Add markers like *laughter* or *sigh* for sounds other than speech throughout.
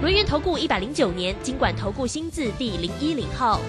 轮源投顾一百零九年经管投顾新字第零一零号。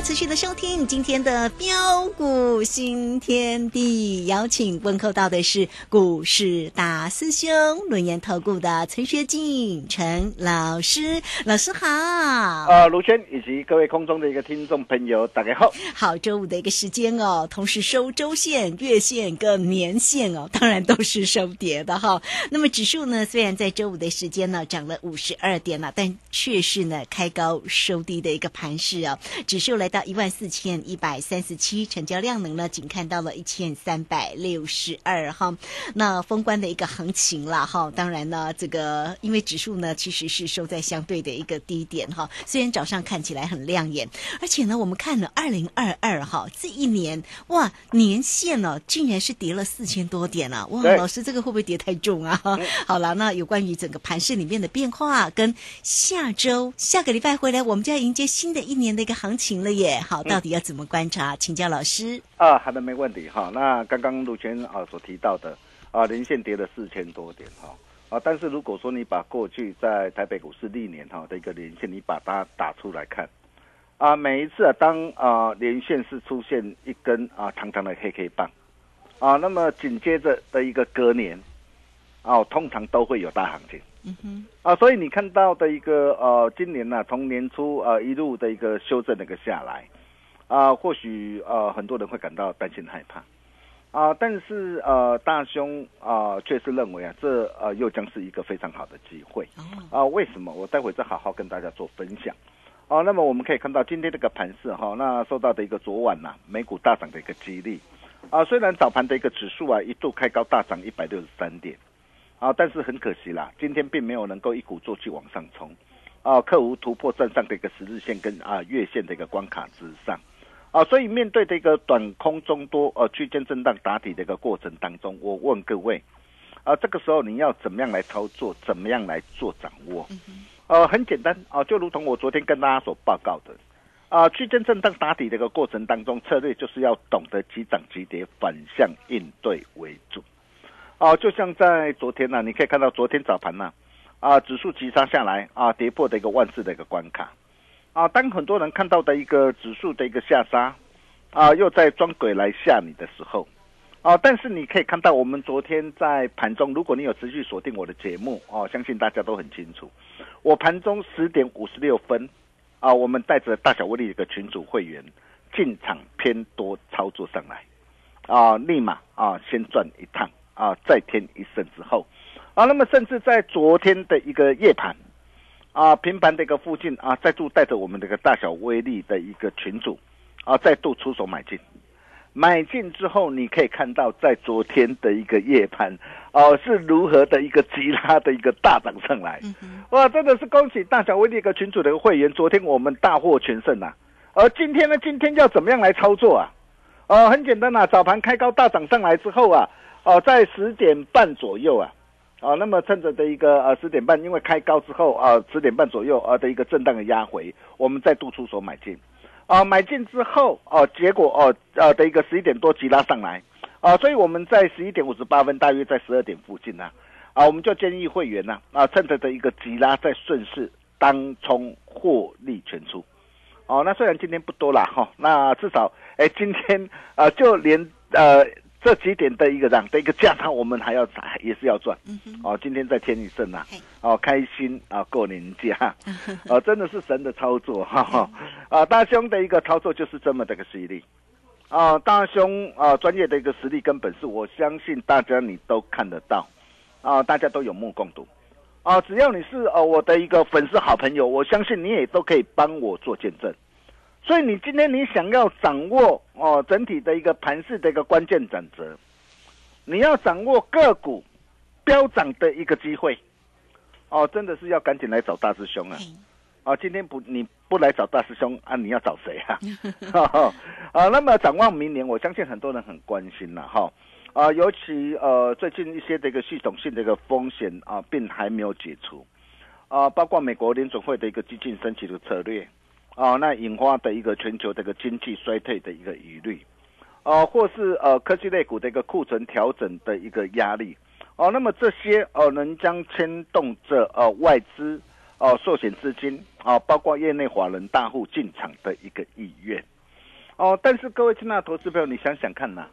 家持续的收听今天的标股新天地，邀请问候到的是股市大师兄轮研投顾的陈学进陈老师，老师好。呃，卢轩以及各位空中的一个听众朋友，大家好。好，周五的一个时间哦，同时收周线、月线跟年线哦，*laughs* 当然都是收跌的哈。那么指数呢，虽然在周五的时间呢涨了五十二点了，但却是呢开高收低的一个盘势哦。指数来到一万四千一百三十七，成交量能呢仅看到了一千三百六十二哈。那封关的一个行情啦哈，当然呢，这个因为指数呢其实是收在相对的一个低点哈，虽然早上看起来很亮眼，而且呢，我们看了二零二二哈这一年哇年限呢、竟然是跌了四千多点啊！哇，老师这个会不会跌太重啊？*laughs* 好了，那有关于整个盘市里面的变化，跟下周下个礼拜回来，我们就要迎接新的一年的一个行情了耶！好，到底要怎么观察？请教老师。啊，好的，没问题哈。那刚刚陆泉啊所提到的啊，连线跌了四千多点哈啊，但是如果说你把过去在台北股市历年哈的一个连线，你把它打出来看啊，每一次啊，当啊连线是出现一根啊长长的黑 K 棒啊，那么紧接着的一个隔年啊，通常都会有大行情。嗯哼，啊，所以你看到的一个呃，今年呢、从年初呃一路的一个修正的一个下来，啊、或许呃很多人会感到担心害怕，啊、但是呃大兄啊、却是认为啊，这呃又将是一个非常好的机会哦，啊、为什么？我待会再好好跟大家做分享。哦、那么我们可以看到今天这个盘势哈、那受到的一个昨晚呐、美股大涨的一个激励，啊，虽然早盘的一个指数啊一度开高大涨一百六十三点。啊，但是很可惜啦，今天并没有能够一鼓作气往上冲，啊，克服突破站上的一个十日线跟啊月线的一个关卡之上，啊，所以面对的一个短空中多呃区间震荡打底的一个过程当中，我问各位，啊，这个时候你要怎么样来操作，怎么样来做掌握？呃，很简单啊，就如同我昨天跟大家所报告的，啊，区间震荡打底的一个过程当中，策略就是要懂得急涨急跌，反向应对为主。哦，就像在昨天呢、你可以看到昨天早盘呢、啊，指数急杀下来啊，跌破的一个万四的一个关卡，啊，当很多人看到的一个指数的一个下杀，啊，又在装鬼来吓你的时候，啊，但是你可以看到我们昨天在盘中，如果你有持续锁定我的节目，哦，相信大家都很清楚，我盘中十点五十六分，啊，我们带着大小威力一个群组会员进场偏多操作上来，啊，立马啊先赚一趟。啊，再添一胜之后，啊，那么甚至在昨天的一个夜盘，啊，平盘的一个附近啊，再度带着我们这个大小威力的一个群主，啊，再度出手买进，买进之后，你可以看到在昨天的一个夜盘，哦、是如何的一个急拉的一个大涨上来，哇，真的是恭喜大小威力一个群主的会员，昨天我们大获全胜啊，而今天呢，今天要怎么样来操作啊？呃，很简单呐、早盘开高大涨上来之后啊，哦、在十点半左右啊，啊，那么趁着的一个呃十点半，因为开高之后啊十点半左右啊的一个震荡的压回，我们再度出手买进，啊，买进之后哦、结果哦呃的一个十一点多急拉上来，啊，所以我们在十一点五十八分，大约在十二点附近呢、啊，我们就建议会员呐啊趁着的一个急拉再顺势当冲获利全出。哦，那虽然今天不多啦哈、那至少哎，今天呃，就连呃这几点的一个涨的一个价差，我们还要 *laughs* 也是要赚。哦，今天再添一胜呐嘿，哦，开心啊，过年假，*laughs* 哦，真的是神的操作哈。哈啊，大兄的一个操作就是这么的个犀利啊，大兄啊，专业的一个实力跟本事，我相信大家你都看得到，啊，大家都有目共睹，啊，只要你是呃我的一个粉丝好朋友，我相信你也都可以帮我做见证。所以你今天你想要掌握哦整体的一个盘势的一个关键转折，你要掌握个股飙涨的一个机会，哦，真的是要赶紧来找大师兄啊！啊，今天不你不来找大师兄啊，你要找谁啊？*laughs* 啊，那么展望明年，我相信很多人很关心了哈。啊，尤其呃最近一些的一个系统性的一个风险啊，并还没有解除啊，包括美国联准会的一个激进升级的策略啊，那引发的一个全球这个经济衰退的一个疑虑啊，或是呃科技类股的一个库存调整的一个压力哦，那么这些呃能将牵动着呃外资哦寿险资金啊，包括业内华人大户进场的一个意愿哦，但是各位亲爱的投资朋友，你想想看呐。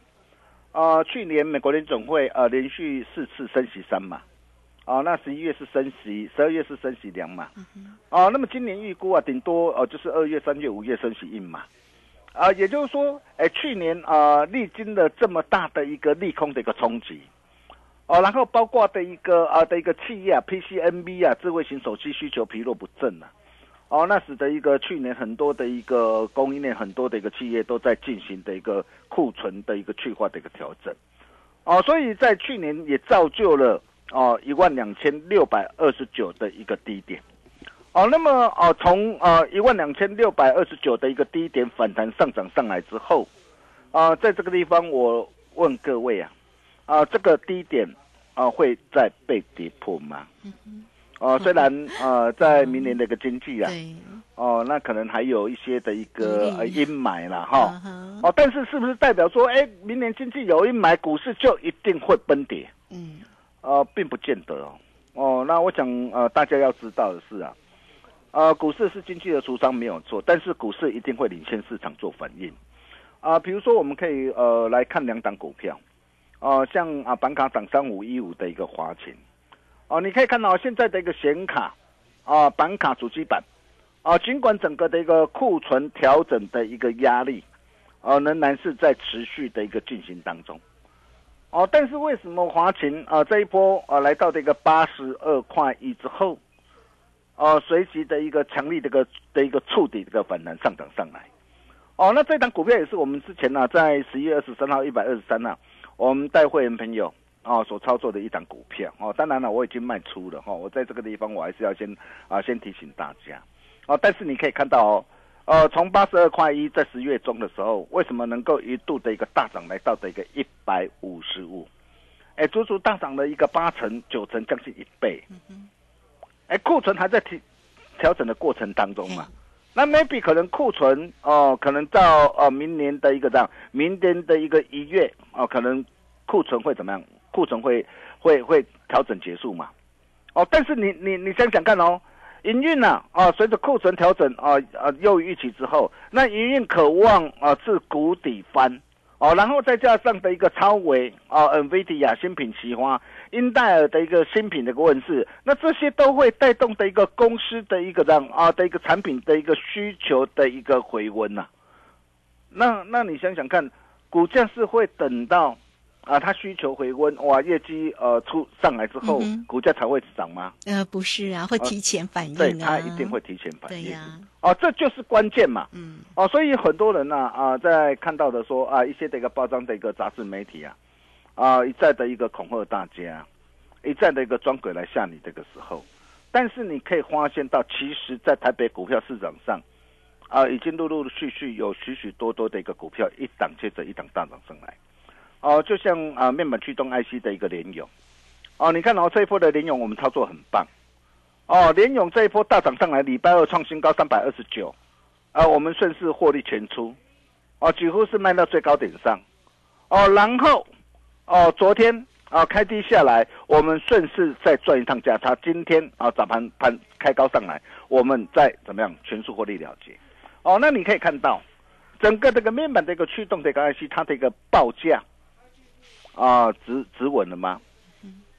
啊，去年美国联总会呃连续四次升息三嘛，啊，那十一月是升息，十二月是升息两嘛，哦，那么今年预估啊，顶多哦就是二月、三月、五月升息一嘛，啊，也就是说，哎，去年啊历经了这么大的一个利空的一个冲击，哦，然后包括的一个啊的一个企业啊，PCNB 啊，智慧型手机需求疲弱不振啊。哦，那使得一个去年很多的一个供应链很多的一个企业都在进行的一个库存的一个去化的一个调整，哦，所以在去年也造就了哦一万两千六百二十九的一个低点，哦，那么哦从呃一万两千六百二十九的一个低点反弹上涨上来之后，啊，在这个地方我问各位啊，啊这个低点啊会再被跌破吗？哦，虽然呃，在明年的一个经济啊，哦，那可能还有一些的一个呃阴霾了哈，哦，但是是不是代表说，哎，明年经济有阴霾，股市就一定会崩跌？嗯，呃，并不见得哦。哦，那我想呃，大家要知道的是啊，呃，股市是经济的橱窗没有错，但是股市一定会领先市场做反应。啊，比如说我们可以呃来看两档股票，哦，像啊板卡涨三五一五的一个华勤。哦，你可以看到现在的一个显卡，啊，板卡主机板，啊，尽管整个的一个库存调整的一个压力，啊，仍然是在持续的一个进行当中，哦，但是为什么华勤啊这一波啊来到这个八十二块一之后，啊，随即的一个强力的一个的一个触底这个反弹上涨上来，哦，那这档股票也是我们之前呢在十一月二十三号一百二十三呢，我们带会员朋友。啊，所操作的一档股票哦，当然了，我已经卖出了哈。我在这个地方，我还是要先啊，先提醒大家哦。但是你可以看到哦，呃，从八十二块一在十月中的时候，为什么能够一度的一个大涨来到的一个一百五十五？哎，足足大涨了一个八成九成，将近一倍。哎，库存还在调调整的过程当中嘛？那 maybe 可能库存哦，可能到呃明年的一个这样，明年的一个一月哦，可能库存会怎么样？库存会会会调整结束嘛？哦，但是你你你想想看哦，营运呢啊，随着库存调整啊啊又预期之后，那营运渴望啊是谷底翻哦，然后再加上的一个超维啊，NVIDIA 新品奇花，英戴尔的一个新品的一个问世，那这些都会带动的一个公司的一个这样啊的一个产品的一个需求的一个回温呐。那那你想想看，股价是会等到？啊，它需求回温，哇，业绩呃出上来之后，股价才会涨吗？呃，不是啊，会提前反应啊。对，它一定会提前反应。对呀。哦，这就是关键嘛。嗯。哦，所以很多人呢啊，在看到的说啊，一些的一个包装的一个杂志媒体啊，啊一再的一个恐吓大家，一再的一个装鬼来吓你这个时候，但是你可以发现到，其实，在台北股票市场上，啊，已经陆陆续续有许许多多的一个股票一档接着一档大涨上来。哦，就像啊，面板驱动 IC 的一个联勇，哦，你看哦，这一波的联勇我们操作很棒，哦，联勇这一波大涨上来，礼拜二创新高三百二十九，啊，我们顺势获利全出，哦，几乎是卖到最高点上，哦，然后哦，昨天啊开低下来，我们顺势再赚一趟价差，今天啊早盘盘开高上来，我们再怎么样全数获利了结，哦，那你可以看到整个这个面板的一个驱动这个 IC 它的一个报价。啊，止止稳了吗？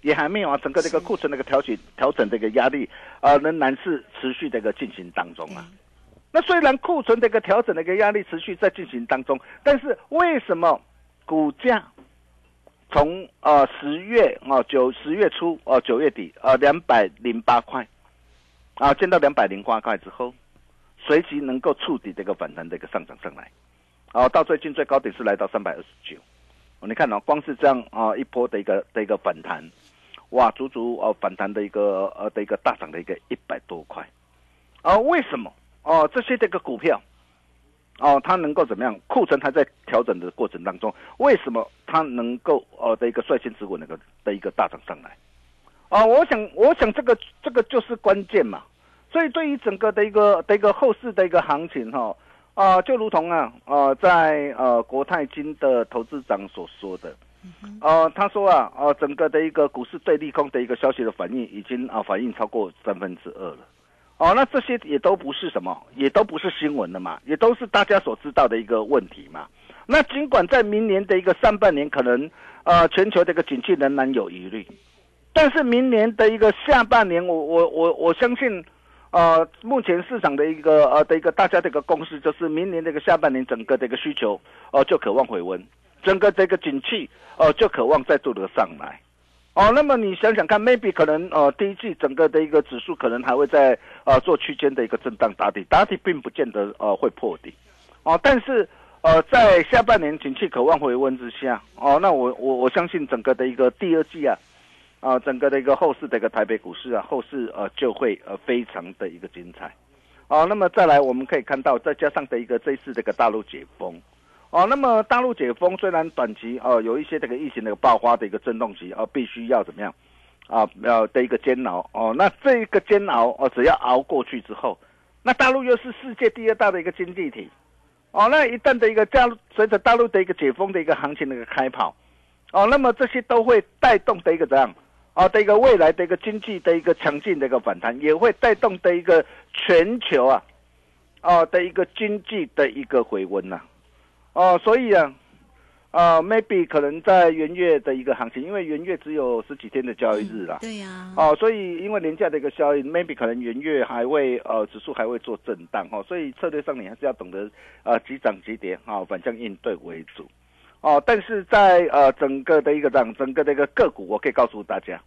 也还没有啊，整个这个库存那个调整调整这个压力啊，仍然是持续这个进行当中啊。那虽然库存的一个调整的一个压力持续在进行当中，但是为什么股价从呃十月啊九十月初哦九月底呃两百零八块啊见到两百零八块之后，随即能够触底的一个反弹的一个上涨上来，啊到最近最高点是来到三百二十九，你看哦，光是这样啊一波的一个的一个反弹，哇足足哦反弹的一个呃的一个大涨的一个一百多块，啊为什么？哦，这些这个股票，哦，它能够怎么样？库存还在调整的过程当中，为什么它能够呃的一个率先止稳那个的一个大涨上来？啊，我想，我想这个这个就是关键嘛。所以对于整个的一个的一个后市的一个行情哈，啊，就如同啊，呃，在呃国泰金的投资长所说的，呃，他说啊，呃，整个的一个股市对利空的一个消息的反应已经啊反应超过三分之二了。哦，那这些也都不是什么，也都不是新闻的嘛，也都是大家所知道的一个问题嘛。那尽管在明年的一个上半年，可能呃全球的一个景气仍然有疑虑，但是明年的一个下半年，我我我我相信，呃，目前市场的一个呃的一个大家的一个共识，就是明年这个下半年整个的一个需求哦就渴望回温，整个这个景气哦就渴望再度的上来。哦，那么你想想看，maybe 可能呃第一季整个的一个指数可能还会在呃做区间的一个震荡打底，打底并不见得呃会破底，哦，但是呃在下半年景气渴望回温之下，哦，那我我我相信整个的一个第二季啊，啊整个的一个后市的一个台北股市啊，后市呃就会呃非常的一个精彩，哦，那么再来我们可以看到，再加上的一个这一次这个大陆解封。哦，那么大陆解封虽然短期哦有一些这个疫情的爆发的一个震动期，哦必须要怎么样，啊要的一个煎熬。哦，那这一个煎熬哦只要熬过去之后，那大陆又是世界第二大的一个经济体，哦那一旦的一个加随着大陆的一个解封的一个行情的一个开跑，哦那么这些都会带动的一个怎样，啊的一个未来的一个经济的一个强劲的一个反弹，也会带动的一个全球啊，哦的一个经济的一个回温呐。哦，所以啊，啊，maybe 可能在元月的一个行情，因为元月只有十几天的交易日啦，对呀，哦，所以因为廉价的一个效应，maybe 可能元月还会呃指数还会做震荡哈，所以策略上你还是要懂得呃急涨急跌啊，反向应对为主，哦，但是在呃整个的一个涨，整个的一个个股，我可以告诉大家，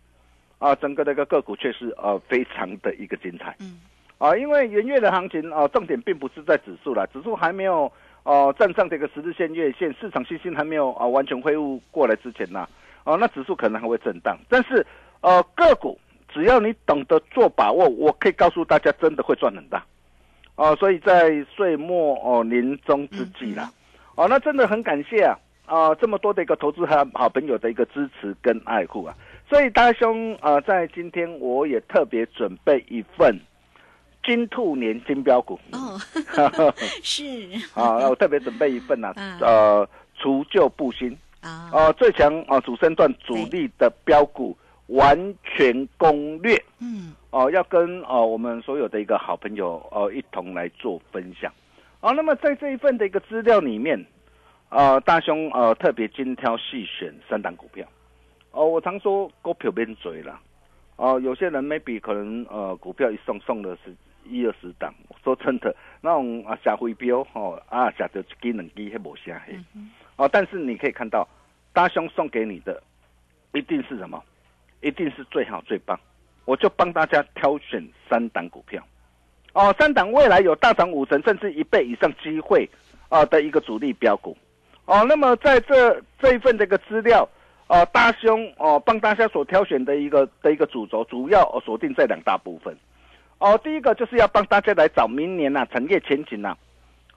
啊，整个的一个个股却是呃非常的一个精彩，嗯，啊，因为元月的行情啊，重点并不是在指数啦，指数还没有。哦，站上这个十字线、月线，市场信心还没有啊完全恢复过来之前呢，哦，那指数可能还会震荡。但是，呃，个股只要你懂得做把握，我可以告诉大家，真的会赚很大。哦，所以在岁末哦年终之际啦，哦，那真的很感谢啊啊这么多的一个投资和好朋友的一个支持跟爱护啊。所以大兄啊，在今天我也特别准备一份。金兔年金标股。哦，*laughs* 是。*laughs* 啊，我特别准备一份呐，*laughs* 呃，除旧布新。啊，呃，最强啊主升段主力的标股完全攻略，嗯，哦，要跟哦我们所有的一个好朋友哦一同来做分享，啊，那么在这一份的一个资料里面，啊，大兄呃特别精挑细选三档股票，哦，我常说股票变嘴了，哦，有些人 maybe 可能呃股票一送送的是。一二十档，说真的，那种啊下回标哦啊下到一支两支还无下黑，哦，但是你可以看到，大兄送给你的一定是什么？一定是最好最棒。我就帮大家挑选三档股票，哦，三档未来有大涨五成甚至一倍以上机会啊的一个主力标股，哦，那么在这这一份这个资料，哦，大兄哦帮大家所挑选的一个的一个主轴，主要锁定这两大部分。哦，第一个就是要帮大家来找明年呐产业前景呐，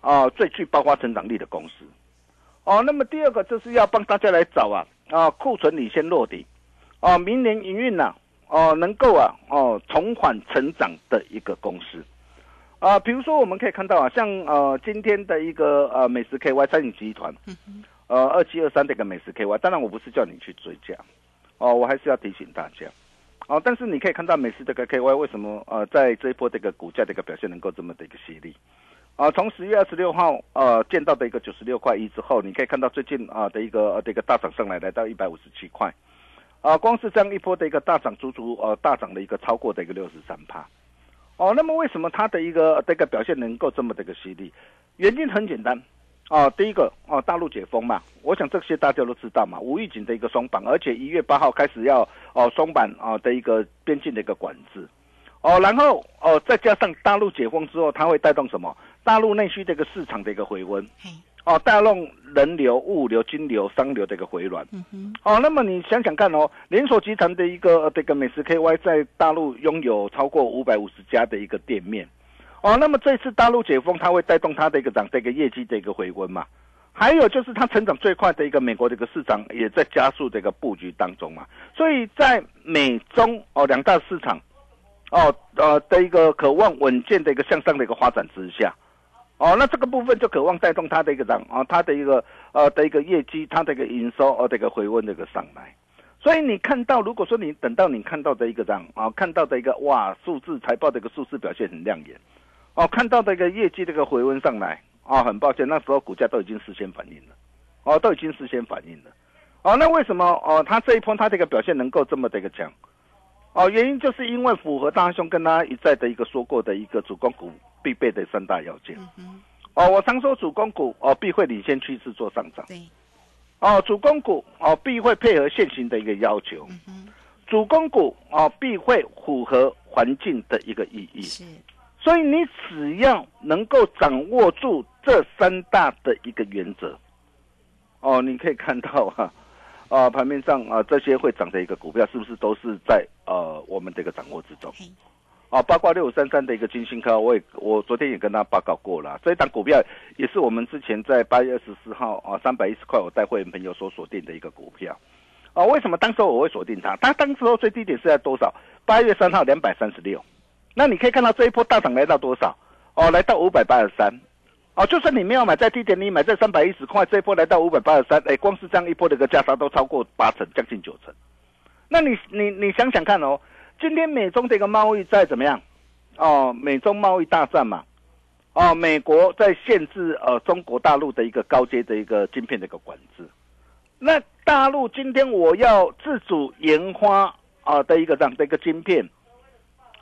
哦最具爆发成长力的公司。哦，那么第二个就是要帮大家来找啊啊库存领先落地，哦明年营运呐哦能够啊哦重返成长的一个公司。啊，比如说我们可以看到啊，像呃今天的一个呃美食 KY 餐饮集团，呃二七二三的一个美食 KY，当然我不是叫你去追加，哦我还是要提醒大家。哦，但是你可以看到美食这个 KY 为什么呃在这一波这个股价的一个表现能够这么的一个犀利？啊，从十月二十六号呃见到的一个九十六块一之后，你可以看到最近啊的一个呃的一个大涨上来，来到一百五十七块，啊，光是这样一波的一个大涨，足足呃大涨了一个超过的一个六十三趴，哦，那么为什么它的一个这个表现能够这么的一个犀利？原因很简单，哦，第一个哦，大陆解封嘛，我想这些大家都知道嘛，无预警的一个松绑，而且一月八号开始要哦松绑啊的一个边境的一个管制，哦，然后哦再加上大陆解封之后，它会带动什么？大陆内需这个市场的一个回温，哦，带动人流、物流、金流、商流的一个回暖，嗯哦，那么你想想看哦，连锁集团的一个这个美食 KY 在大陆拥有超过五百五十家的一个店面。哦，那么这次大陆解封，它会带动它的一个涨，这个业绩的一个回温嘛？还有就是它成长最快的一个美国的一个市场，也在加速的一个布局当中嘛。所以在美中哦两大市场，哦呃的一个渴望稳健的一个向上的一个发展之下，哦那这个部分就渴望带动它的一个涨啊，它的一个呃的一个业绩，它的一个营收哦的一个回温的一个上来。所以你看到，如果说你等到你看到的一个涨啊，看到的一个哇数字财报的一个数字表现很亮眼。哦，看到的一个业绩这个回温上来，哦，很抱歉，那时候股价都已经事先反应了，哦，都已经事先反应了，哦，那为什么哦，它这一波它这个表现能够这么的一个强？哦，原因就是因为符合大兄跟他一再的一个说过的一个主攻股必备的三大要件。哦，我常说主攻股哦必会领先趋势做上涨。对。哦，主攻股哦必会配合现行的一个要求。主攻股哦必会符合环境的一个意义。是。所以你只要能够掌握住这三大的一个原则，哦，你可以看到哈，啊，盘面上啊这些会涨的一个股票，是不是都是在呃我们这个掌握之中？啊，包括六五三三的一个金星科，我也我昨天也跟他报告过了，这一档股票也是我们之前在八月二十四号啊三百一十块我带会员朋友所锁定的一个股票，啊，为什么当时我会锁定它？它当时候最低点是在多少？八月三号两百三十六。那你可以看到这一波大涨来到多少？哦，来到五百八十三。哦，就算你没有买在低点，你买在三百一十块，这一波来到五百八十三，哎，光是这样一波的一个价差都超过八成，将近九成。那你你你想想看哦，今天美中的一个贸易在怎么样？哦，美中贸易大战嘛。哦，美国在限制呃中国大陆的一个高阶的一个晶片的一个管制。那大陆今天我要自主研发啊的一个这样的一个晶片。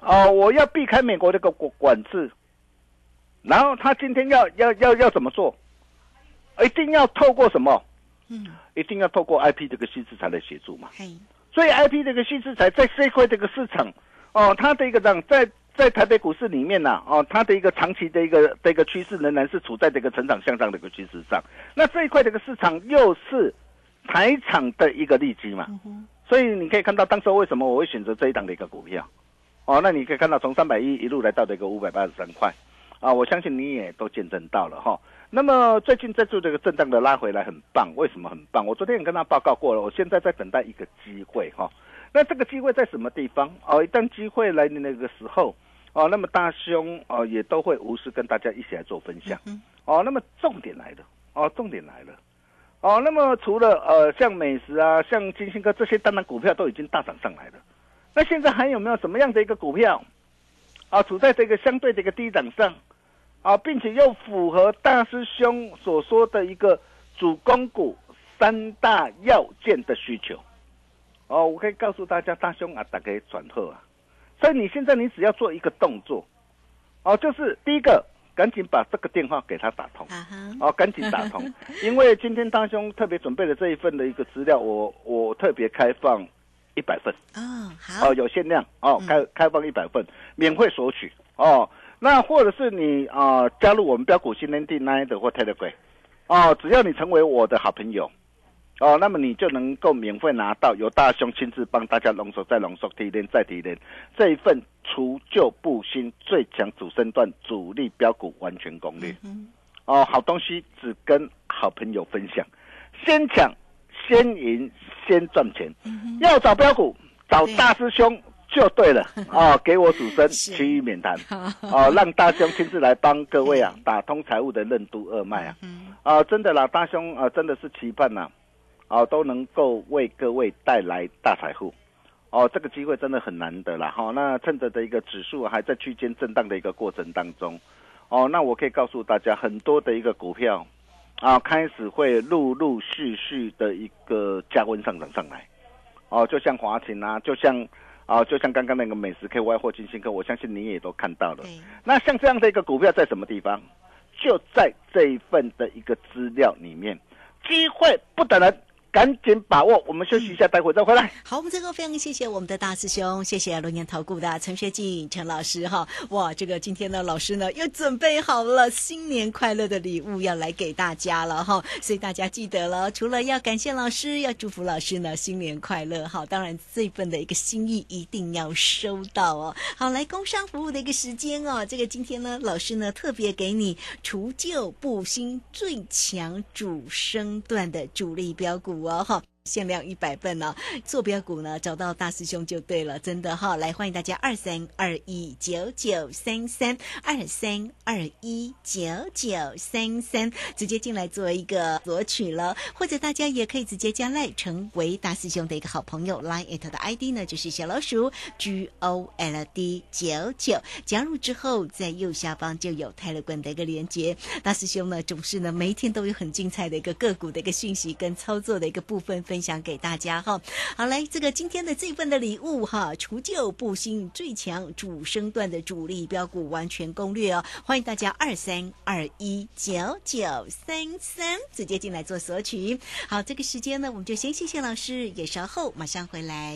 哦，我要避开美国这个管管制，然后他今天要要要要怎么做？一定要透过什么？嗯，一定要透过 IP 这个新资产来协助嘛。所以 IP 这个新资产在这块这个市场，哦，它的一个这样在在台北股市里面呢，哦，它的一个长期的一个这个趋势仍然是处在这个成长向上的一个趋势上。那这一块这个市场又是台厂的一个利基嘛，所以你可以看到当时为什么我会选择这一档的一个股票。哦，那你可以看到从三百一一路来到这个五百八十三块，啊，我相信你也都见证到了哈。那么最近在做这个震荡的拉回来很棒，为什么很棒？我昨天也跟他报告过了，我现在在等待一个机会哈。那这个机会在什么地方？哦，一旦机会来的那个时候，哦，那么大兄哦也都会无私跟大家一起来做分享。哦，那么重点来了，哦，重点来了，哦，那么除了呃像美食啊，像金星哥这些，当然股票都已经大涨上来了。那现在还有没有什么样的一个股票，啊，处在这个相对的一个低档上，啊，并且又符合大师兄所说的一个主攻股三大要件的需求，哦，我可以告诉大家，大兄啊，打给转后啊，所以你现在你只要做一个动作，哦，就是第一个，赶紧把这个电话给他打通，哦，赶紧打通，*laughs* 因为今天大兄特别准备了这一份的一个资料，我我特别开放。一百份。哦，好。哦，有限量。哦，开开放一百份，免费索取。哦。那或者是你啊，加入我们标股新天地 Nine 的或 Telegram 哦，只要你成为我的好朋友哦，那么你就能够免费拿到由大兄亲自帮大家浓缩再浓缩提炼再提炼这一份除旧布新最强主升段主力标股完全攻略。哦，好东西只跟好朋友分享，先抢。先赢先赚钱，要找标股找大师兄就对了啊！*laughs* 给我主升，其余免谈啊！让大兄亲自来帮各位啊打通财务的任督二脉啊！啊，真的啦，大兄啊，真的是期盼呐啊，都能够为各位带来大财富哦！这个机会真的很难得了哈！那趁着的一个指数还在区间震荡的一个过程当中哦，那我可以告诉大家很多的一个股票。啊，开始会陆陆续续的一个加温上涨上来，哦，就像华勤啊，就像啊，就像刚刚那个美食 KY 或金星科，我相信你也都看到了。那像这样的一个股票在什么地方？就在这一份的一个资料里面，机会不等人。赶紧把握，我们休息一下，待会再回来。好，我们最后非常谢谢我们的大师兄，谢谢龙年投顾的陈学进陈老师哈。哇，这个今天呢，老师呢又准备好了新年快乐的礼物要来给大家了哈。所以大家记得了，除了要感谢老师，要祝福老师呢新年快乐哈。当然这份的一个心意一定要收到哦。好，来工商服务的一个时间哦，这个今天呢，老师呢特别给你除旧布新最强主升段的主力标股。啊哈。限量一百份呢，坐标股呢找到大师兄就对了，真的哈，来欢迎大家二三二一九九三三二三二一九九三三直接进来做一个索取了，或者大家也可以直接加赖成为大师兄的一个好朋友，line it 的 ID 呢就是小老鼠 G O L D 九九，加入之后在右下方就有泰勒管的一个连接，大师兄呢总是呢每一天都有很精彩的一个个股的一个讯息跟操作的一个部分。分享给大家哈，好来，这个今天的这份的礼物哈，除旧布新最强主升段的主力标股完全攻略哦，欢迎大家二三二一九九三三直接进来做索取。好，这个时间呢，我们就先谢谢老师，也稍后马上回来。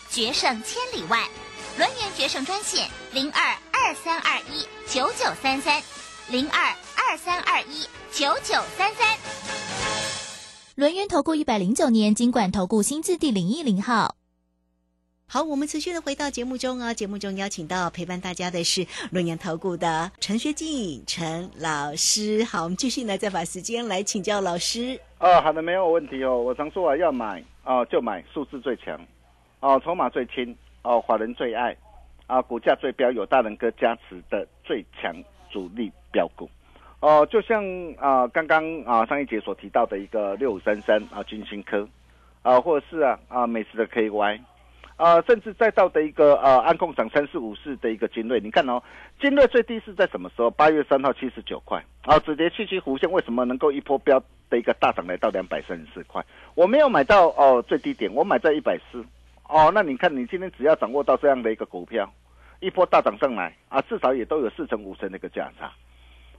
决胜千里外。轮源决胜专线零二二三二一九九三三零二二三二一九九三三。轮源投顾一百零九年金管投顾新字第零一零号。好，我们持续的回到节目中啊。节目中邀请到陪伴大家的是龙岩投顾的陈学进陈老师。好，我们继续呢，再把时间来请教老师。哦，好的，没有问题哦。我常说啊，要买啊就买数字最强，哦，筹码最轻，哦，华人最爱，啊，股价最标，有大人哥加持的最强主力标股。哦，就像啊刚刚啊上一节所提到的一个六五三三啊金星科，啊，或者是啊啊美食的 KY。啊，甚至再到的一个呃，安控涨三四五四的一个精锐，你看哦，精锐最低是在什么时候？八月三号七十九块，啊，止跌七七弧线为什么能够一波飙的一个大涨来到两百三十四块？我没有买到哦最低点，我买在一百四，哦，那你看你今天只要掌握到这样的一个股票，一波大涨上来啊，至少也都有四成五成的一个价差，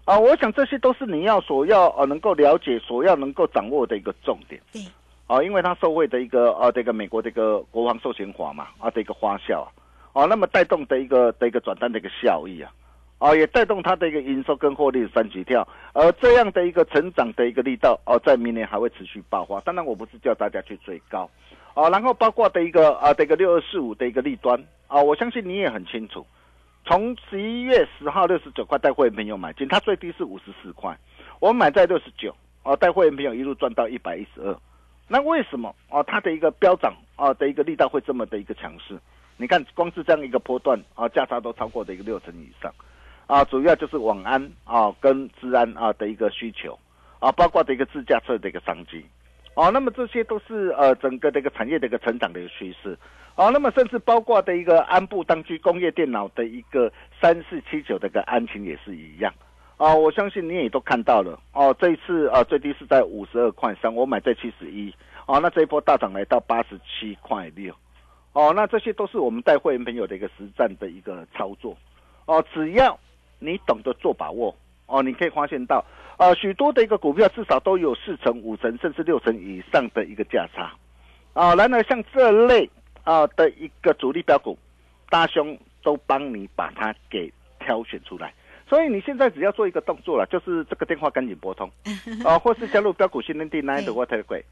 啊，我想这些都是你要所要呃能够了解、所要能够掌握的一个重点。对。啊，因为它受惠的一个啊，这个美国这个国防授权法嘛，啊的一个花销啊，啊，那么带动的一个的一个转单的一个效益啊，哦，也带动它的一个营收跟获利的三级跳，而这样的一个成长的一个力道，哦，在明年还会持续爆发。当然，我不是叫大家去追高，哦，然后包括的一个啊，这个六二四五的一个利端啊，我相信你也很清楚，从十一月十号六十九块带会员朋友买进，它最低是五十四块，我买在六十九，哦，带会员朋友一路赚到一百一十二。那为什么啊？它的一个飙涨啊的一个力道会这么的一个强势？你看，光是这样一个波段啊，价差都超过的一个六成以上，啊，主要就是网安啊跟治安啊的一个需求啊，包括的一个自驾车的一个商机，哦，那么这些都是呃整个的一个产业的一个成长的一个趋势，哦，那么甚至包括的一个安部当居工业电脑的一个三四七九的一个安晴也是一样。啊，我相信你也都看到了哦。这一次啊，最低是在五十二块三，我买在七十一。哦，那这一波大涨来到八十七块六。哦，那这些都是我们带会员朋友的一个实战的一个操作。哦，只要你懂得做把握，哦，你可以发现到，呃，许多的一个股票至少都有四成、五成甚至六成以上的一个价差。啊，然而像这类啊的一个主力标股，大兄都帮你把它给挑选出来。所以你现在只要做一个动作了，就是这个电话赶紧拨通，啊，*laughs* 或是加入标股训练地 Nine 的 Water 柜，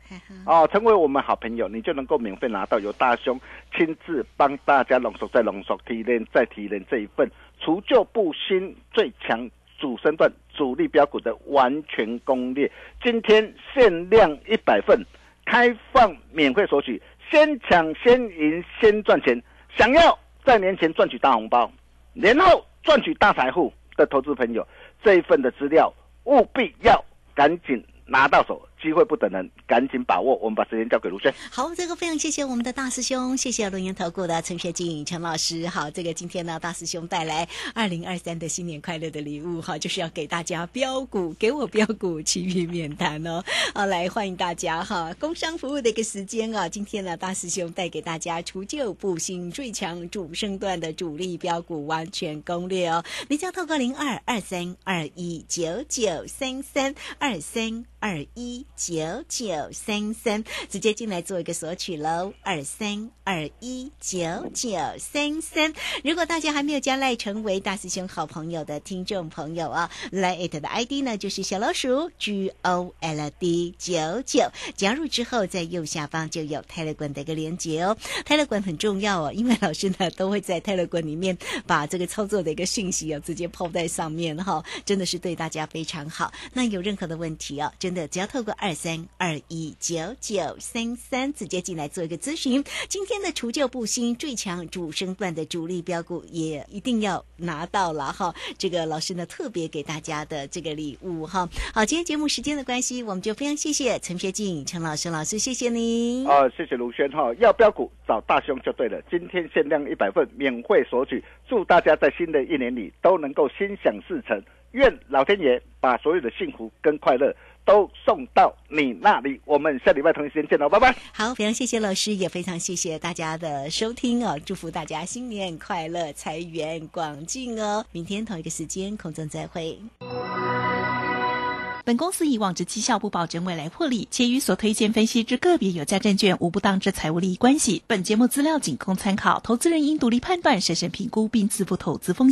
哦，成为我们好朋友，你就能够免费拿到由大兄亲自帮大家浓缩再浓缩提炼再提炼这一份除旧布新最强主升段主力标股的完全攻略。今天限量一百份，开放免费索取，先抢先赢先赚钱。想要在年前赚取大红包，年后赚取大财富的投资朋友，这一份的资料务必要赶紧拿到手，机会不等人，赶紧把握。我们把时间交给卢轩。好，这个非常谢谢我们的大师兄，谢谢龙岩投顾的陈学静陈老师。好，这个今天呢，大师兄带来二零二三的新年快乐的礼物哈，就是要给大家标股，给我标股，其余免谈哦。好，来欢迎大家哈，工商服务的一个时间啊，今天呢，大师兄带给大家除旧布新最强主升段的主力标股完全攻略哦。你只要透过零二二三二一九九三三二三二一九九三三，直接进来做一个索取喽，二三二一九九三三。如果大家还没有加赖成为大师兄好朋友的听众朋友啊，来 it 的 ID 呢就是小老鼠 G O L D 九九，加入之后在右下方就有泰勒管的一个连接哦。泰勒管很重要哦，因为老师呢都会在泰勒管里面把这个操作的一个讯息啊直接抛在上面哈，真的是对大家非常好。那有任何的问题啊，真的只要透过二二三二一九九三三直接进来做一个咨询。今天的除旧布新最强主升段的主力标股也一定要拿到了哈。这个老师呢特别给大家的这个礼物哈。好，今天节目时间的关系，我们就非常谢谢陈学静陈老师老师，谢谢您。啊，谢谢卢轩哈，要标股找大兄就对了。今天限量一百份，免费索取，祝大家在新的一年里都能够心想事成。愿老天爷把所有的幸福跟快乐都送到你那里。我们下礼拜同一时间见喽，拜拜。好，非常谢谢老师，也非常谢谢大家的收听哦，祝福大家新年快乐，财源广进哦。明天同一个时间空中再会。本公司以往之绩效不保证未来获利，且与所推荐分析之个别有价证券无不当之财务利益关系。本节目资料仅供参考，投资人应独立判断、审慎评估并自负投资风险。